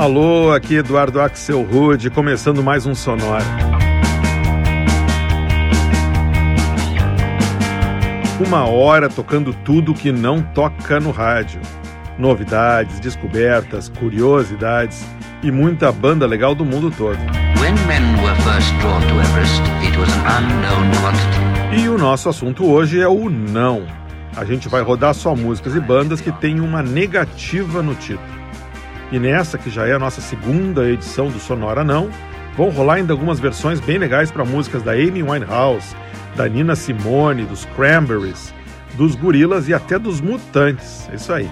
Alô, aqui Eduardo Axel Rude, começando mais um Sonora. Uma hora tocando tudo que não toca no rádio. Novidades, descobertas, curiosidades e muita banda legal do mundo todo. E o nosso assunto hoje é o não. A gente vai rodar só músicas e bandas que têm uma negativa no título. E nessa, que já é a nossa segunda edição do Sonora Não, vão rolar ainda algumas versões bem legais para músicas da Amy Winehouse, da Nina Simone, dos Cranberries, dos Gorilas e até dos Mutantes. É isso aí.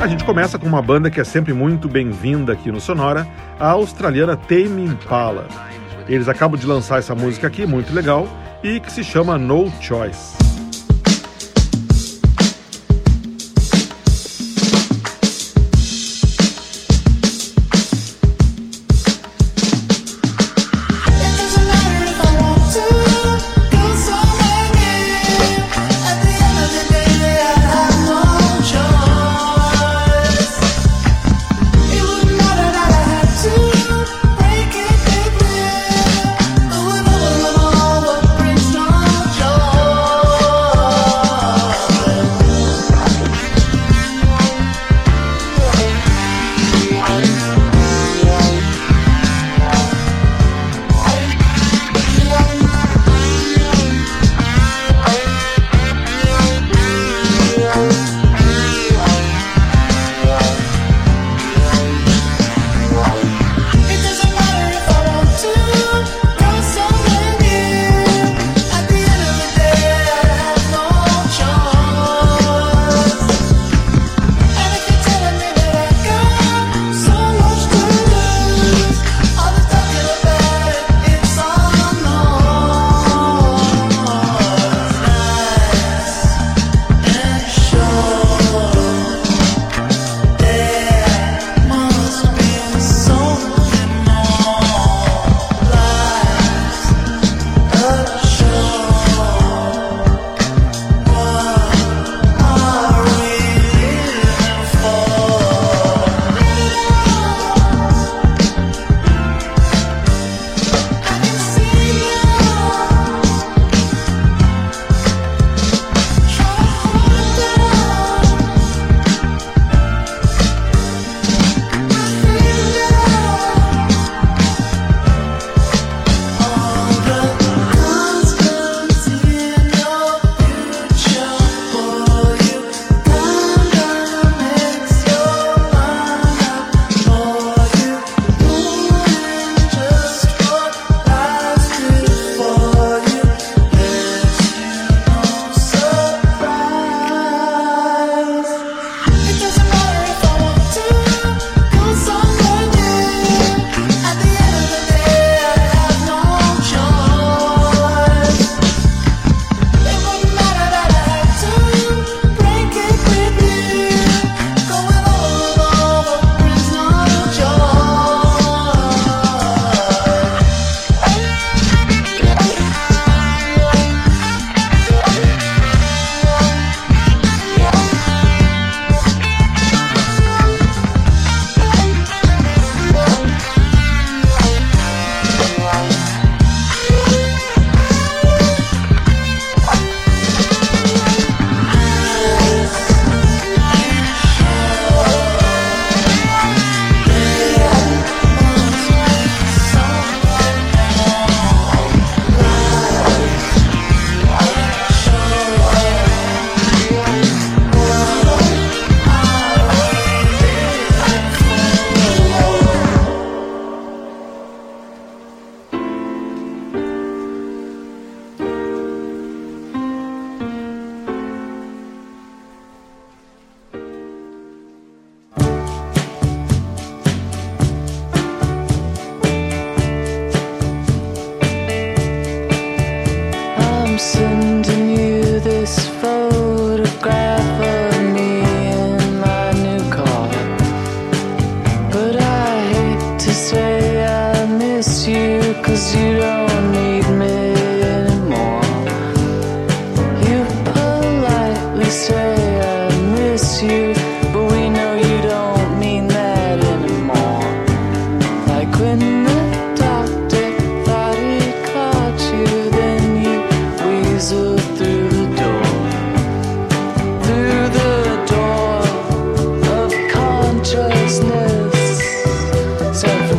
A gente começa com uma banda que é sempre muito bem-vinda aqui no Sonora, a australiana Tame Impala. Eles acabam de lançar essa música aqui, muito legal, e que se chama No Choice.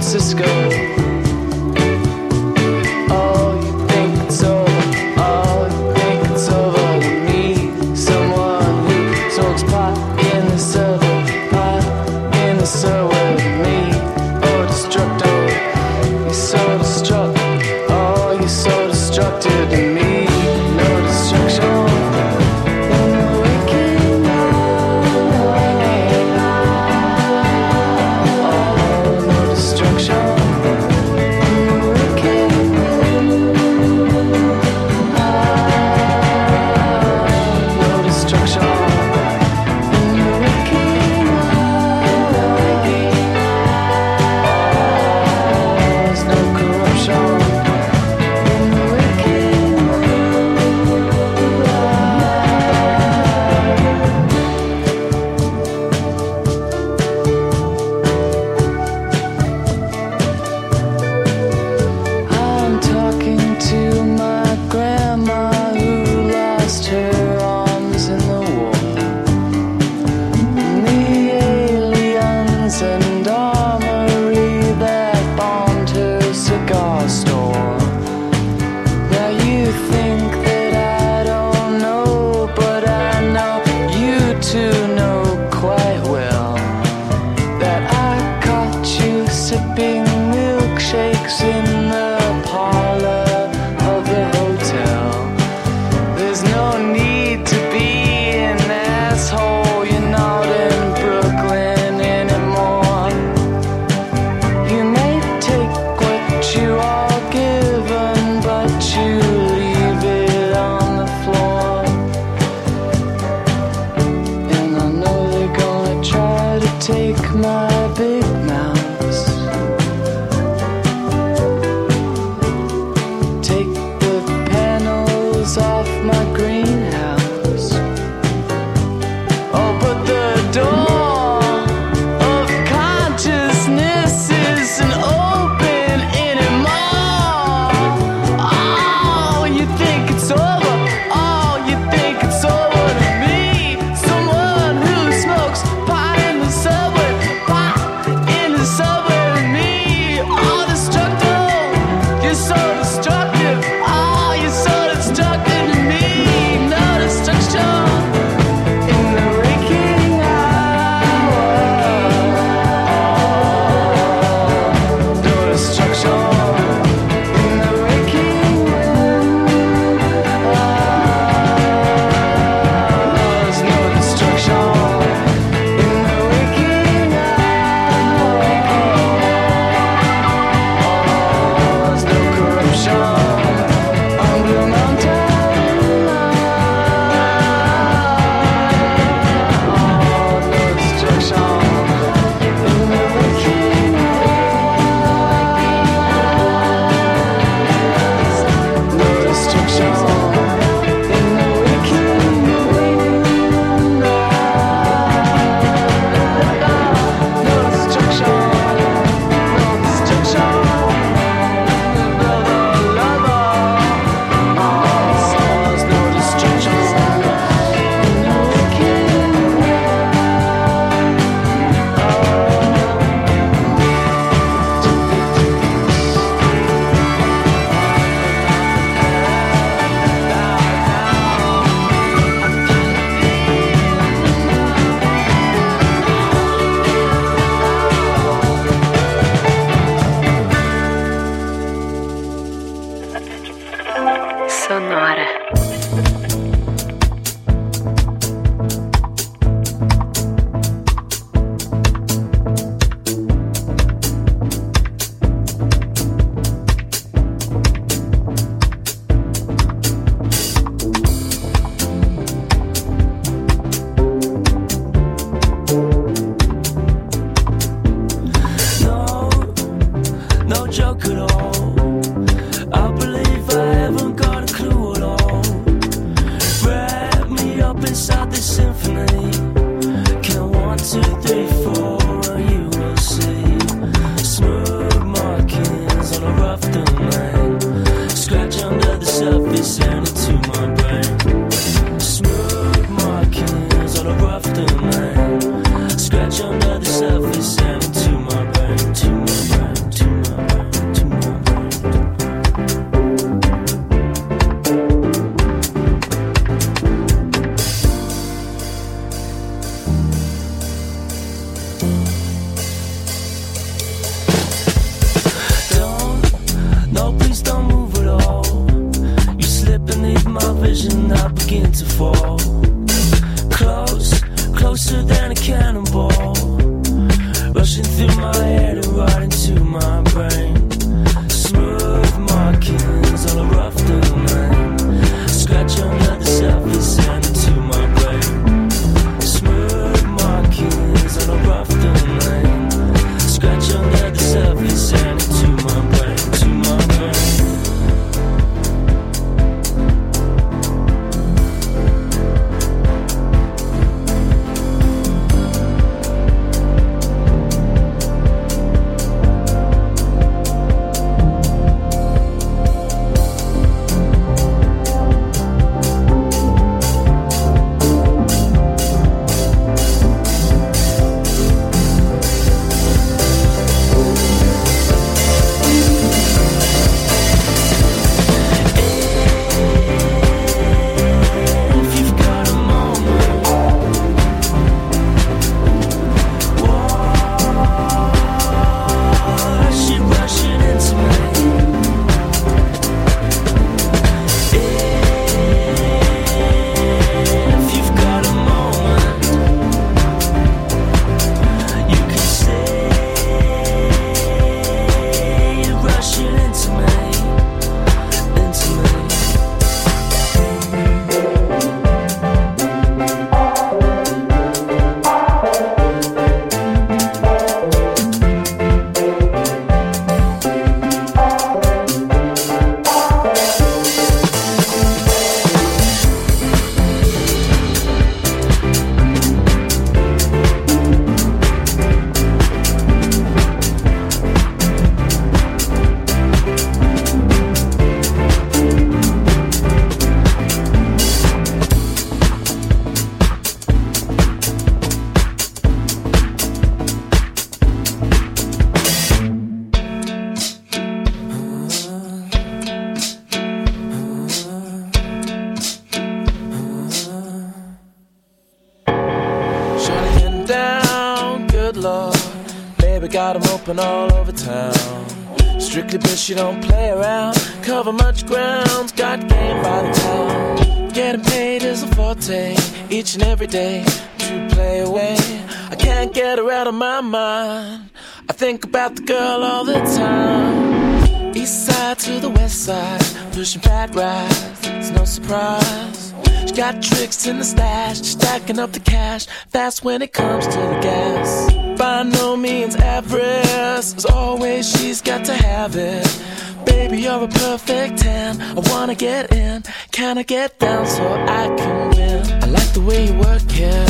Francisco. Vision, I begin to fall. You don't play around. Cover much ground, got game by the town. Getting paid is a forte, each and every day. To play away, I can't get her out of my mind. I think about the girl all the time. East side to the west side, pushing bad rides, it's no surprise. Got tricks in the stash, stacking up the cash, fast when it comes to the gas. By no means average, as always, she's got to have it. Baby, you're a perfect 10. I wanna get in, can I get down so I can win? I like the way you work it.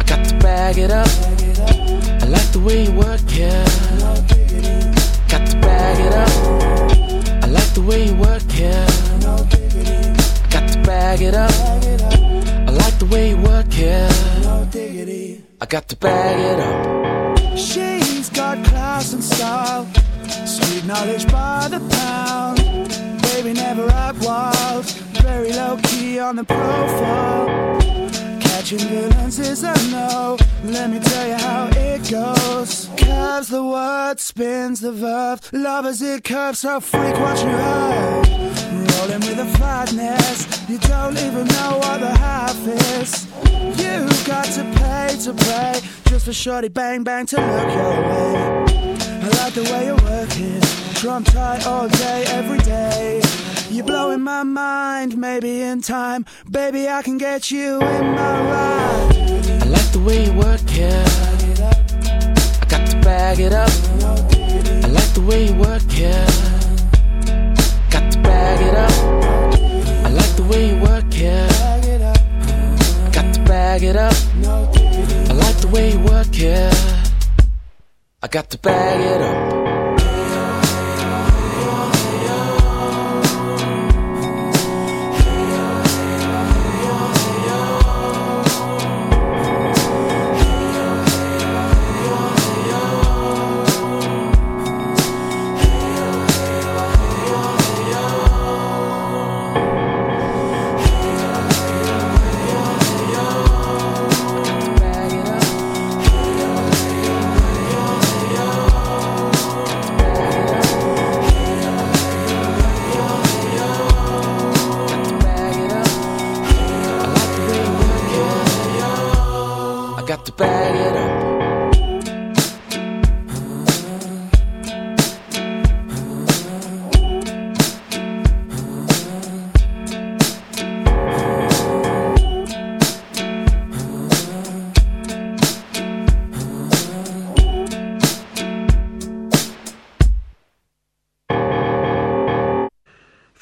I got to bag it up. I like the way you work it. Got to bag it up. I like the way you work it. Bag it up. I like the way you work it. I got to bag it up. She's got class and style, street knowledge by the pound. Baby never act wild, very low key on the profile. Catching villains is a no. Let me tell you how it goes. Curves the word, spins the verb. Love as it curves, so freak what you heard. Rolling with a flatness, you don't even know what the half is. You got to pay to play, just for shorty bang bang to look your way. I like the way you're working, trump tight all day, every day. You're blowing my mind, maybe in time, baby I can get you in my ride. I like the way you work it. I got to bag it up. I like the way you work it bag it up. I like the way you work here. Got to bag it up. I like the way you work here. I got to bag it up.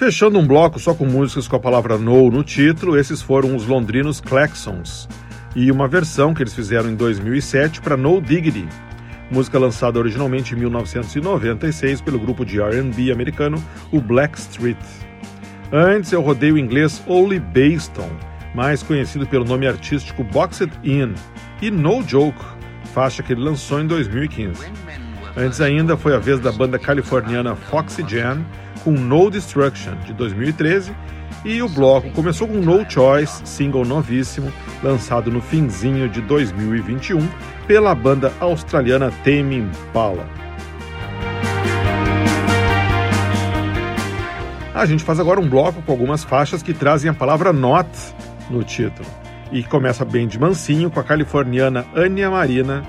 Fechando um bloco só com músicas com a palavra no no título, esses foram os londrinos Claxons e uma versão que eles fizeram em 2007 para No Diggity, música lançada originalmente em 1996 pelo grupo de R&B americano, o Blackstreet. Antes eu rodei o inglês Oli Bayston, mais conhecido pelo nome artístico Boxed In, e No Joke, faixa que ele lançou em 2015. Antes ainda foi a vez da banda californiana Foxy Jan com No Destruction, de 2013, e o bloco começou com No Choice, single novíssimo, lançado no finzinho de 2021 pela banda australiana Tame Impala. A gente faz agora um bloco com algumas faixas que trazem a palavra not no título. E começa bem de mansinho com a californiana Anya Marina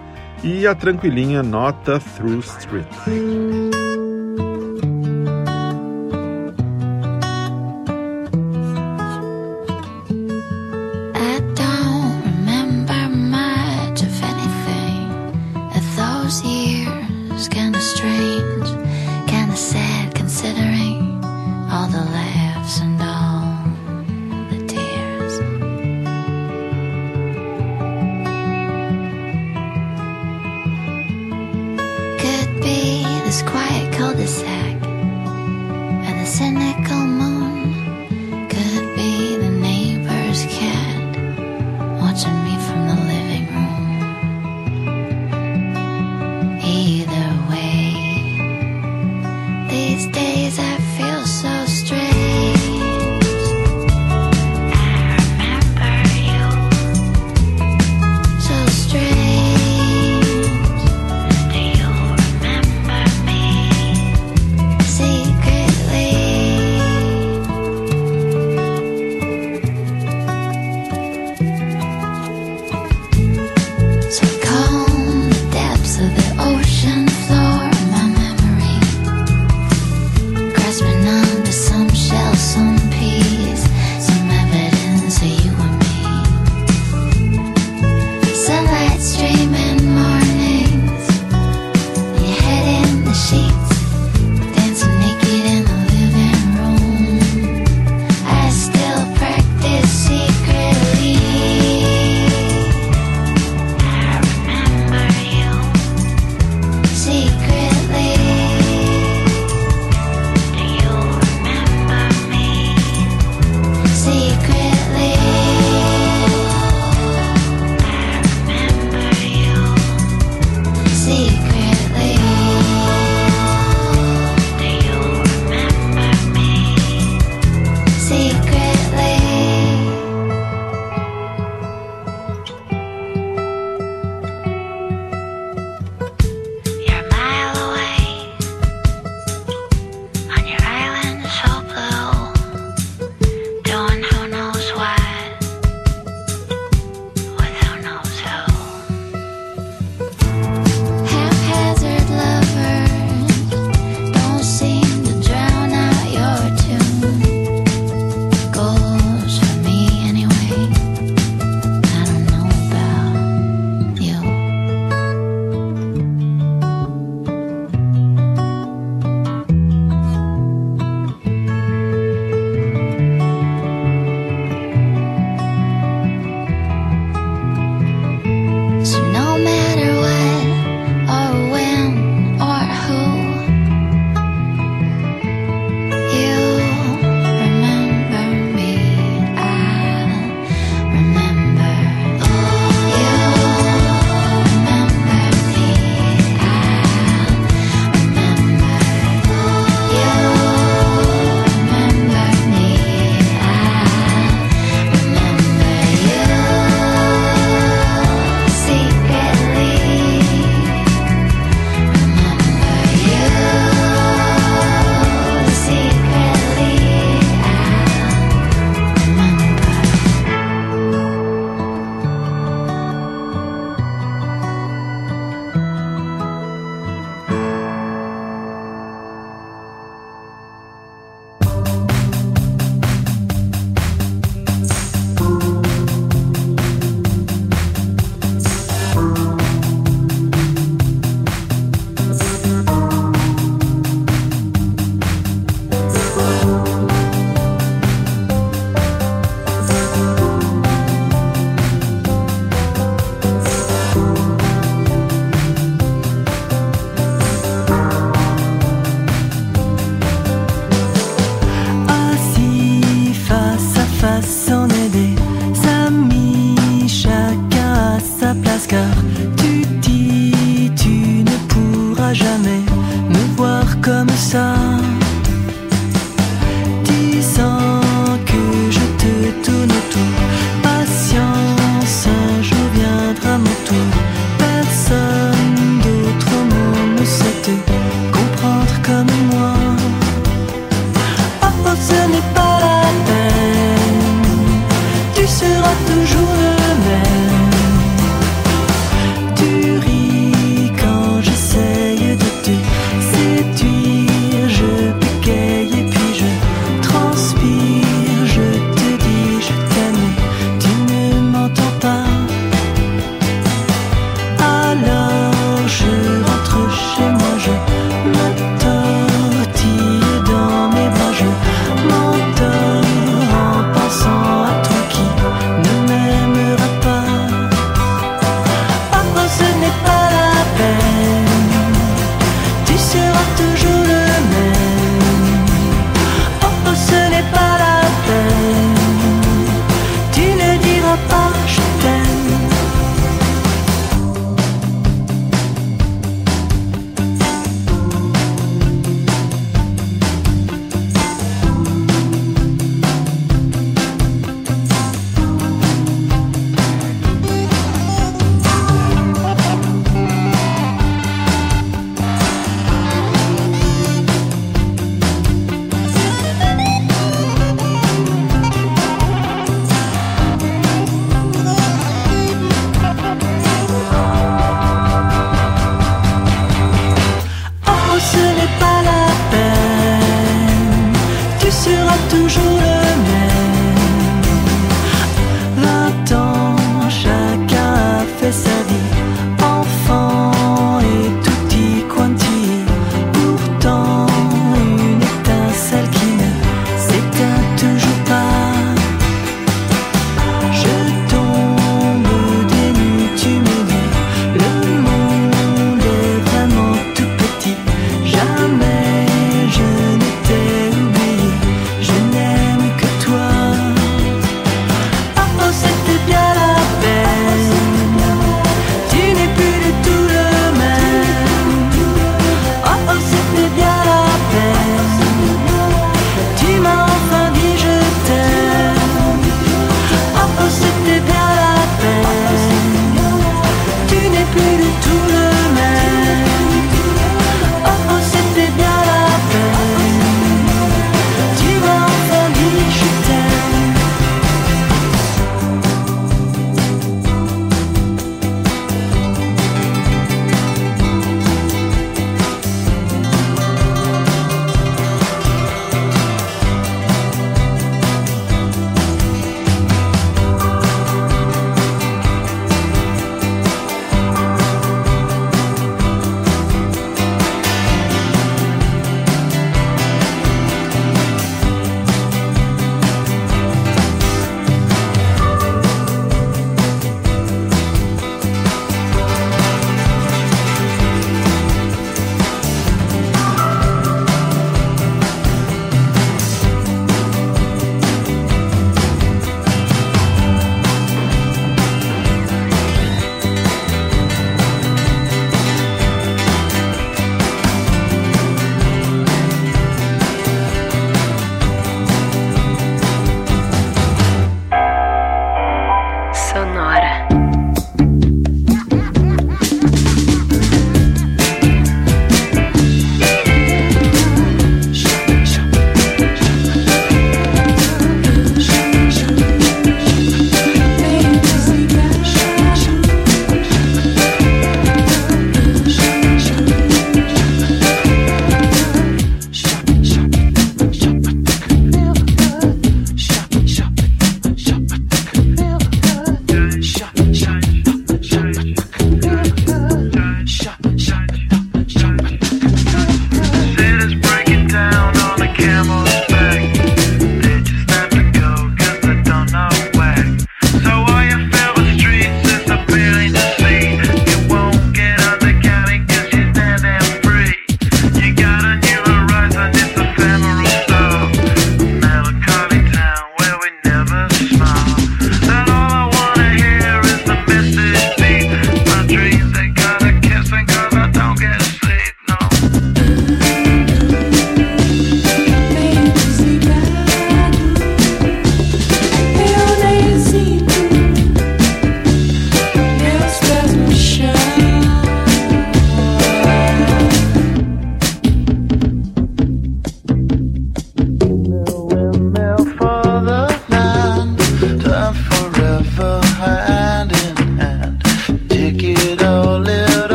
e a tranquilinha Nota Through Street.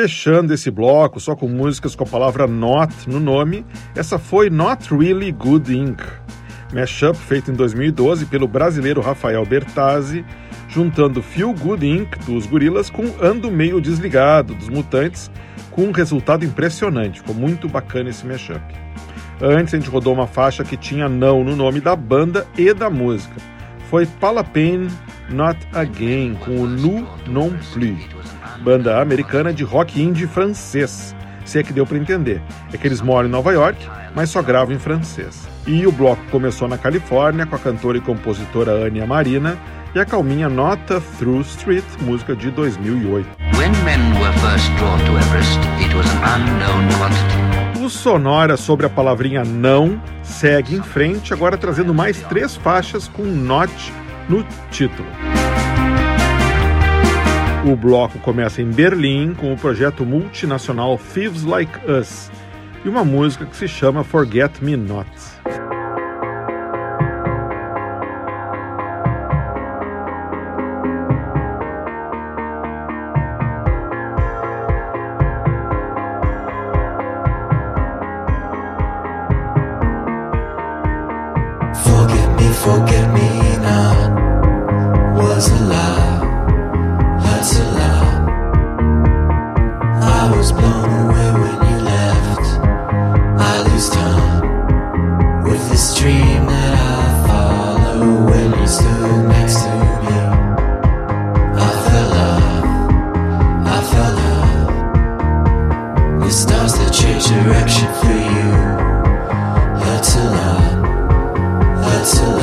Fechando esse bloco só com músicas com a palavra not no nome, essa foi Not Really Good Inc. Mashup feito em 2012 pelo brasileiro Rafael Bertazzi, juntando Feel Good Inc. dos Gorilas com Ando Meio Desligado dos Mutantes, com um resultado impressionante. Ficou muito bacana esse mashup. Antes a gente rodou uma faixa que tinha não no nome da banda e da música. Foi Palapane Not Again, com o Nu Non Plus, banda americana de rock indie francês. Se é que deu para entender. É que eles moram em Nova York, mas só gravam em francês. E o bloco começou na Califórnia com a cantora e compositora Ania Marina e a calminha Nota Through Street, música de 2008. When men were first drawn to Everest. O Sonora sobre a palavrinha não segue em frente, agora trazendo mais três faixas com not no título. O bloco começa em Berlim com o projeto multinacional Thieves Like Us e uma música que se chama Forget Me Not. Forget me, not was a lie, The stars that change direction for you hurts a lot hurts a lot.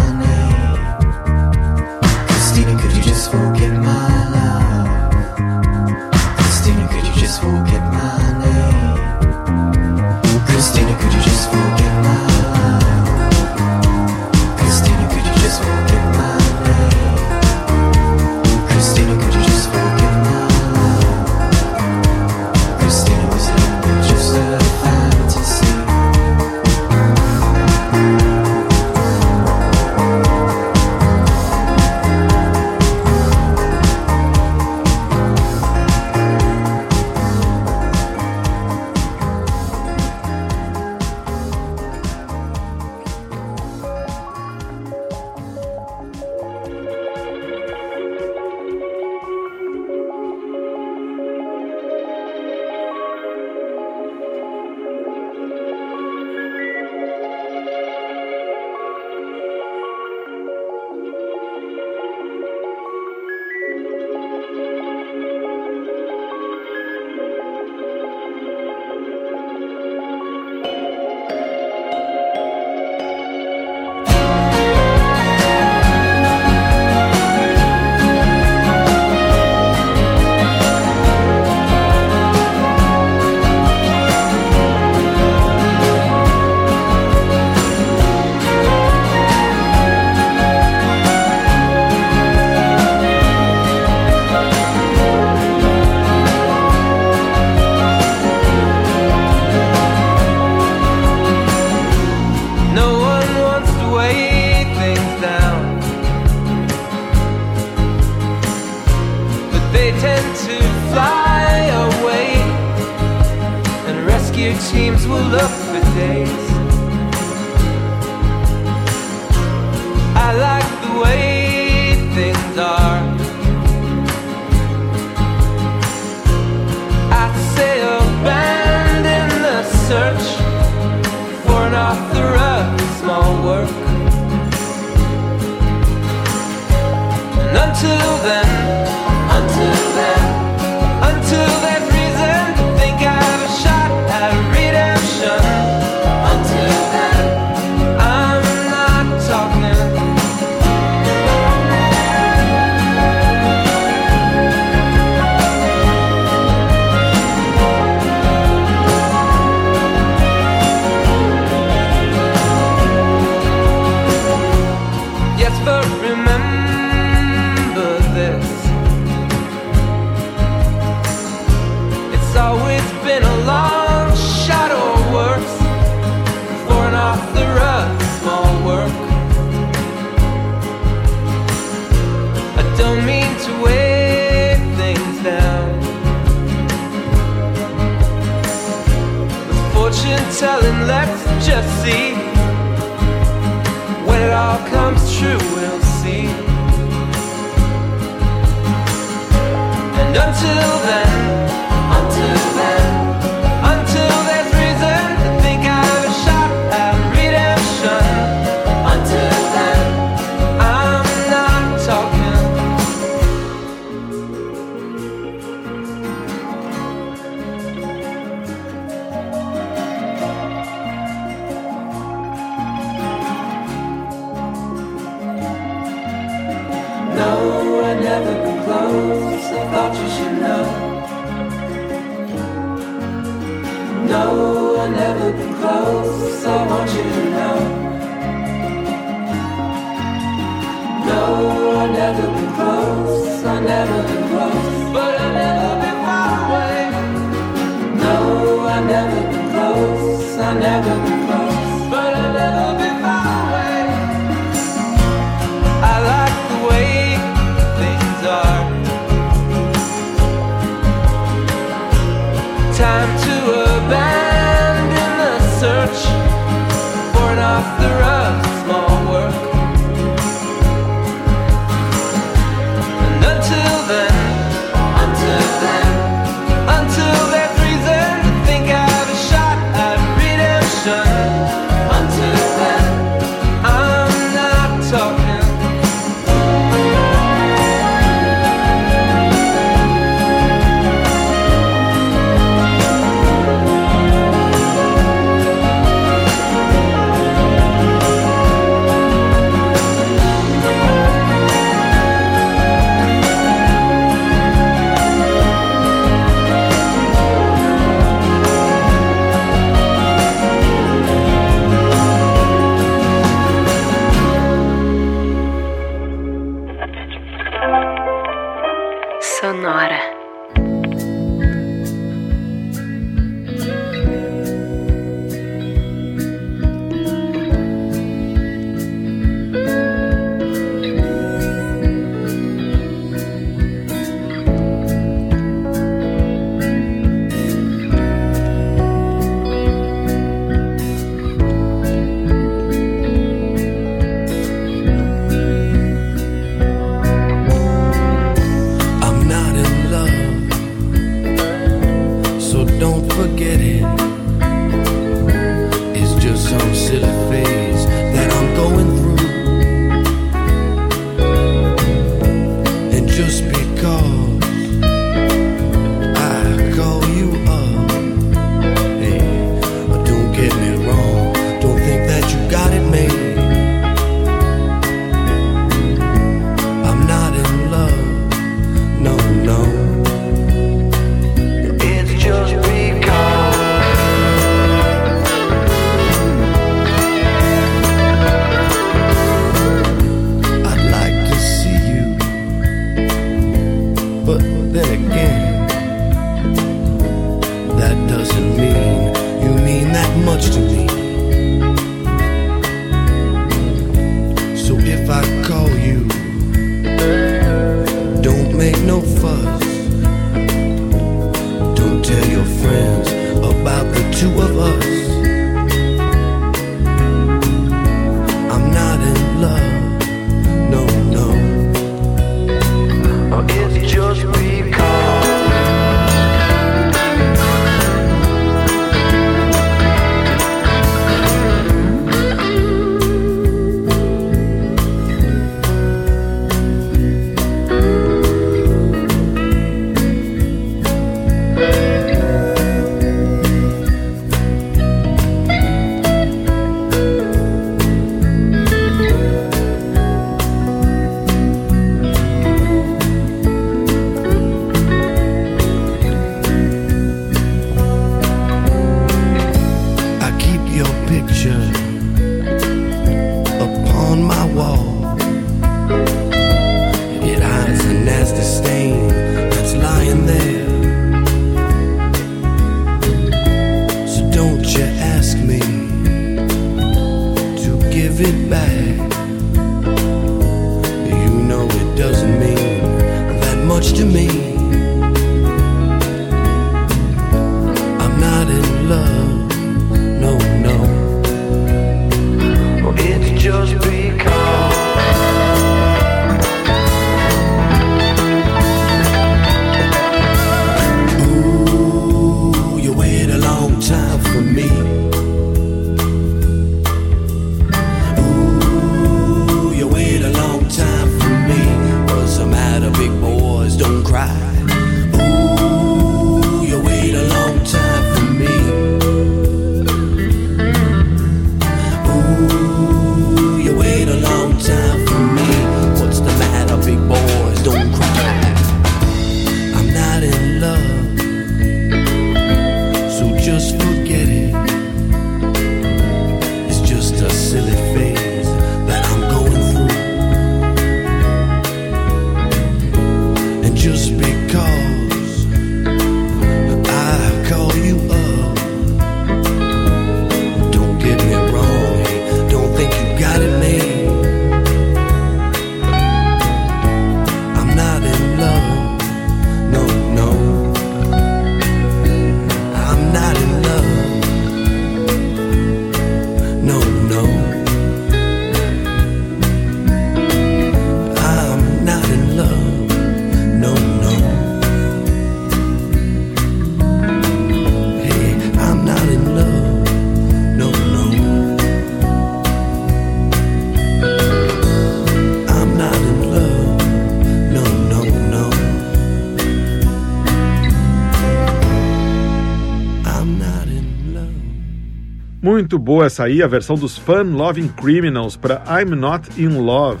Muito boa essa aí, a versão dos Fun Loving Criminals para I'm Not in Love,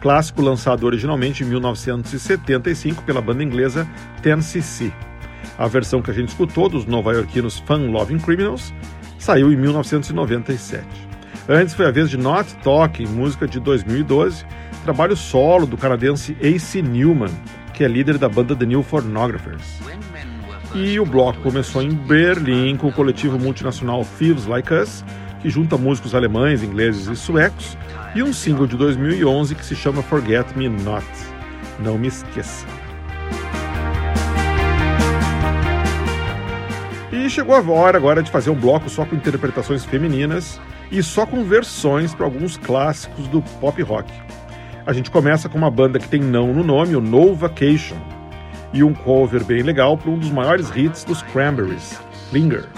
clássico lançado originalmente em 1975 pela banda inglesa 10cc. A versão que a gente escutou dos nova-iorquinos Fun Loving Criminals saiu em 1997. Antes foi a vez de Not Talking, música de 2012, trabalho solo do canadense AC Newman, que é líder da banda The New Pornographers. E o bloco começou em Berlim com o coletivo multinacional Thieves Like Us, que junta músicos alemães, ingleses e suecos, e um single de 2011 que se chama Forget Me Not. Não me esqueça. E chegou a hora agora de fazer um bloco só com interpretações femininas e só com versões para alguns clássicos do pop rock. A gente começa com uma banda que tem não no nome, o No Vacation, e um cover bem legal para um dos maiores hits dos Cranberries, Linger.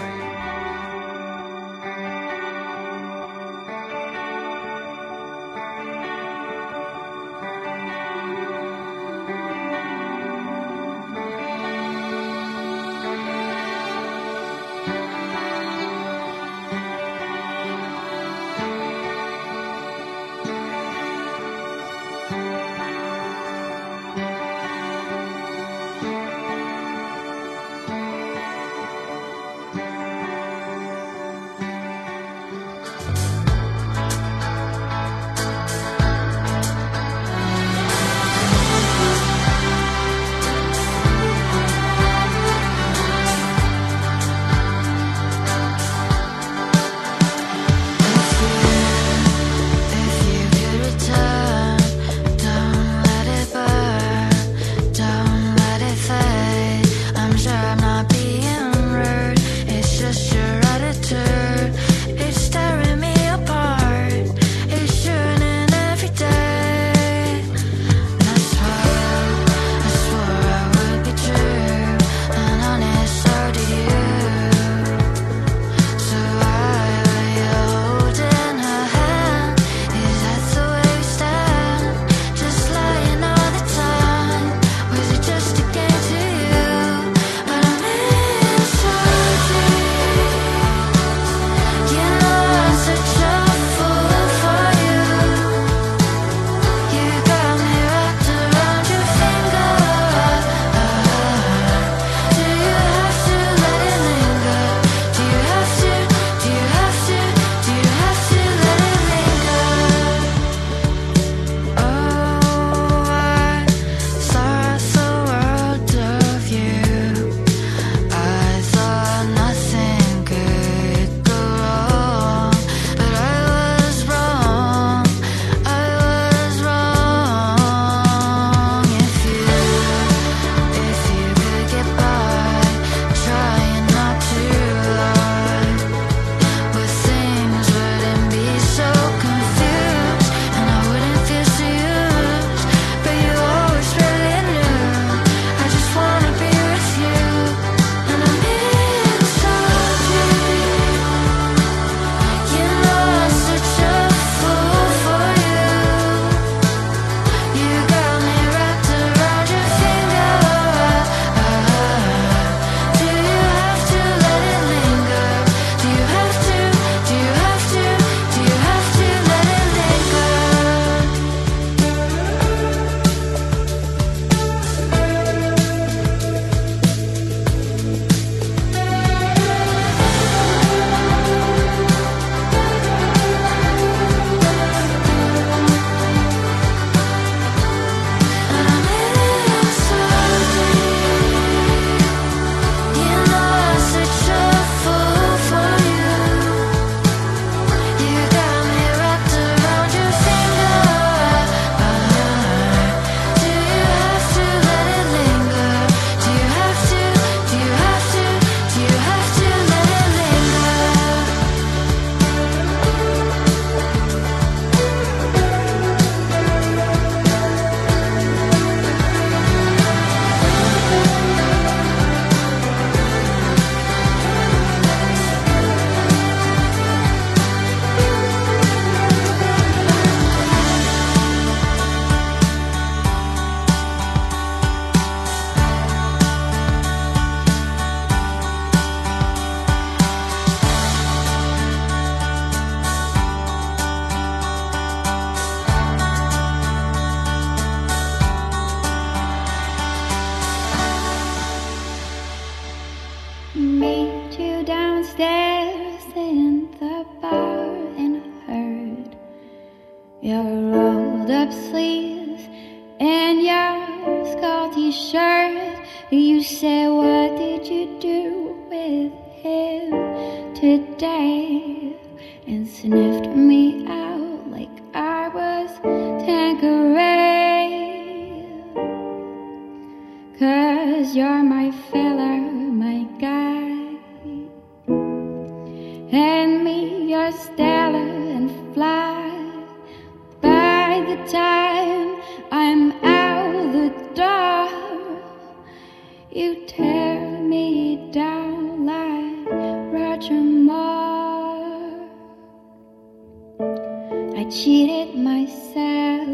cheated myself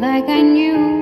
like I knew.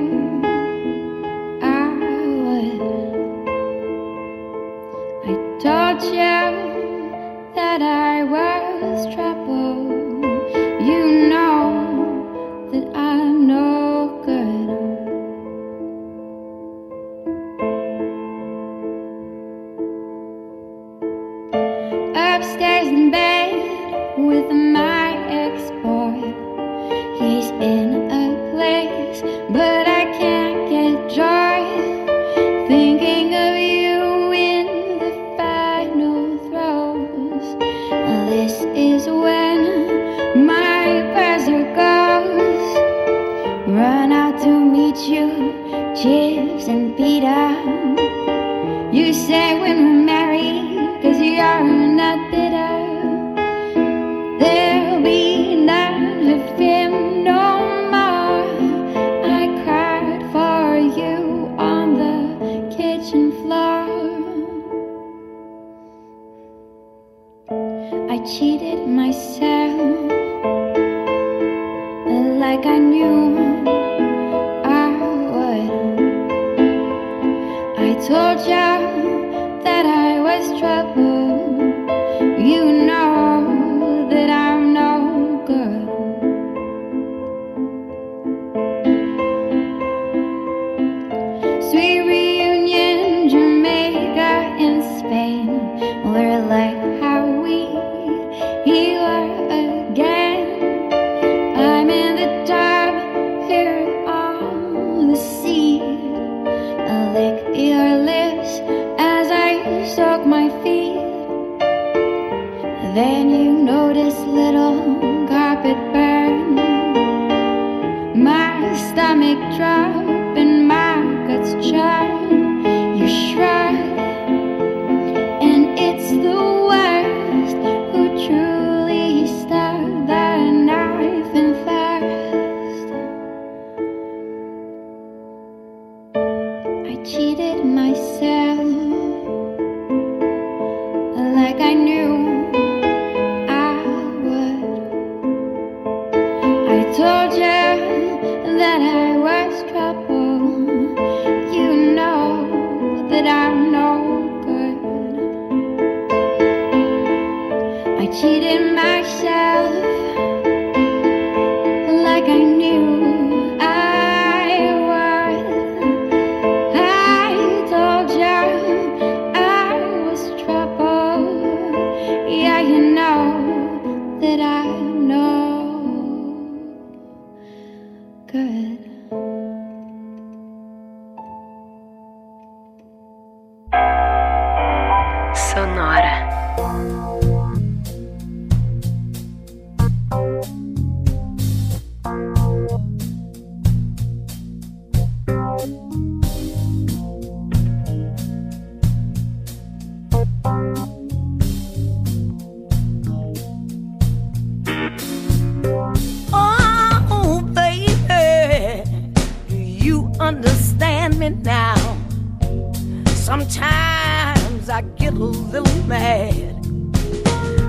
Sometimes I get a little mad.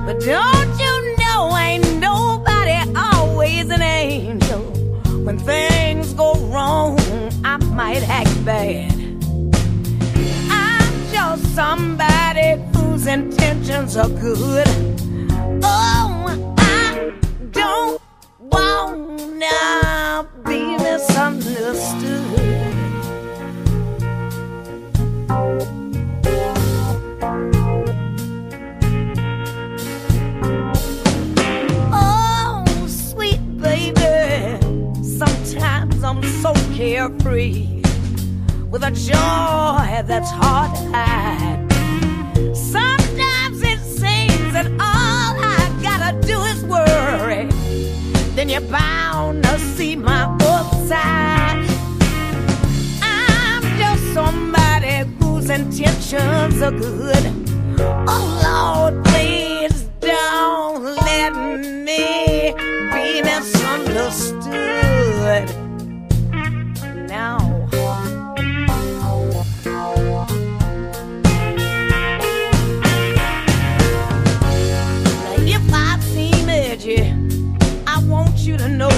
But don't you know, ain't nobody always an angel. When things go wrong, I might act bad. I'm just somebody whose intentions are good. Oh, free with a joy that's hard to hide. Sometimes it seems that all I gotta do is worry. Then you're bound to see my upside. I'm just somebody whose intentions are good. Oh Lord, please don't let me be misunderstood. To know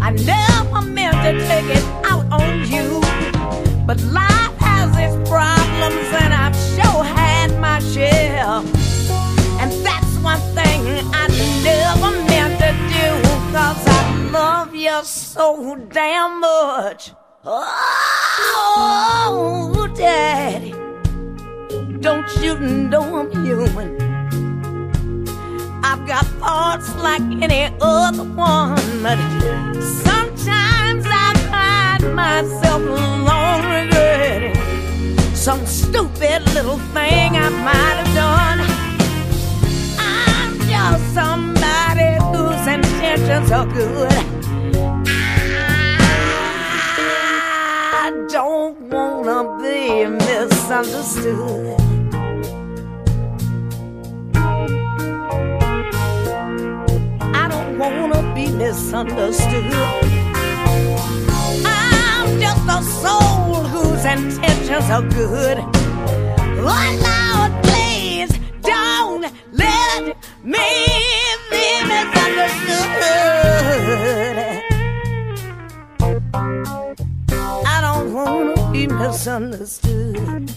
I never meant to take it out on you. But life has its problems, and I've sure had my share. And that's one thing I never meant to do, cause I love you so damn much. Oh, Daddy, don't you know I'm human? I've got thoughts like any other one, but sometimes I find myself alone regretting some stupid little thing I might have done. I'm just somebody whose intentions are good. I don't wanna be misunderstood. Wanna be misunderstood. I'm just a soul whose intentions are good. Oh Lord, please don't let me be misunderstood. I don't wanna be misunderstood.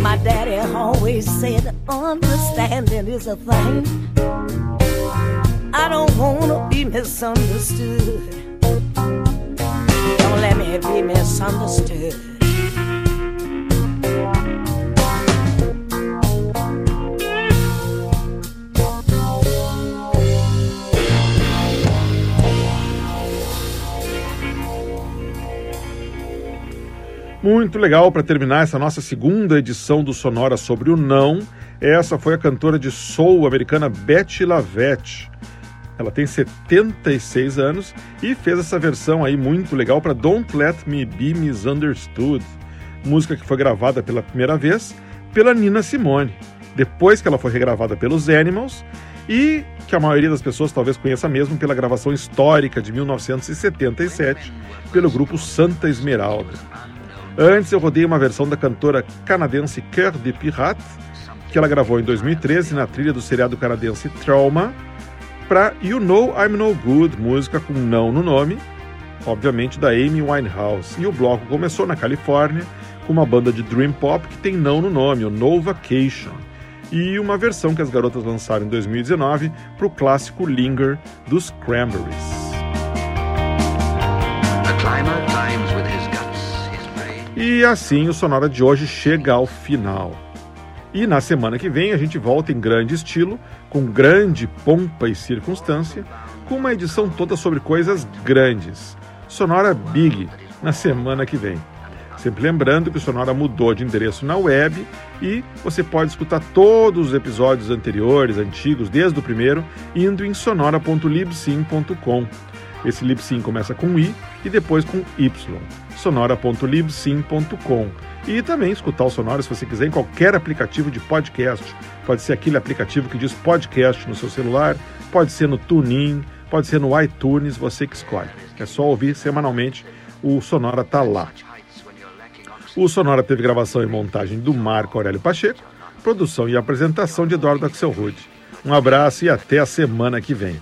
My daddy always said understanding is a thing. I don't wanna be misunderstood. Don't let me be misunderstood. Muito legal para terminar essa nossa segunda edição do Sonora sobre o Não. Essa foi a cantora de soul americana Betty Lavette. Ela tem 76 anos e fez essa versão aí muito legal para Don't Let Me Be Misunderstood, música que foi gravada pela primeira vez pela Nina Simone, depois que ela foi regravada pelos Animals e que a maioria das pessoas talvez conheça mesmo pela gravação histórica de 1977 pelo grupo Santa Esmeralda. Antes eu rodei uma versão da cantora canadense Cœur de Pirate, que ela gravou em 2013 na trilha do seriado canadense Trauma, para You Know I'm No Good, música com não no nome, obviamente da Amy Winehouse. E o bloco começou na Califórnia com uma banda de dream pop que tem não no nome, o No Vacation, e uma versão que as garotas lançaram em 2019 para o clássico Linger dos Cranberries. E assim o Sonora de hoje chega ao final. E na semana que vem a gente volta em grande estilo, com grande pompa e circunstância, com uma edição toda sobre coisas grandes. Sonora Big, na semana que vem. Sempre lembrando que o Sonora mudou de endereço na web e você pode escutar todos os episódios anteriores, antigos, desde o primeiro, indo em sonora.libsim.com. Esse libsim começa com i e depois com y. sonora.libsim.com. E também escutar o Sonora se você quiser em qualquer aplicativo de podcast. Pode ser aquele aplicativo que diz podcast no seu celular, pode ser no TuneIn, pode ser no iTunes, você que escolhe. É só ouvir semanalmente, o Sonora tá lá. O Sonora teve gravação e montagem do Marco Aurélio Pacheco, produção e apresentação de Eduardo Axel Rude. Um abraço e até a semana que vem.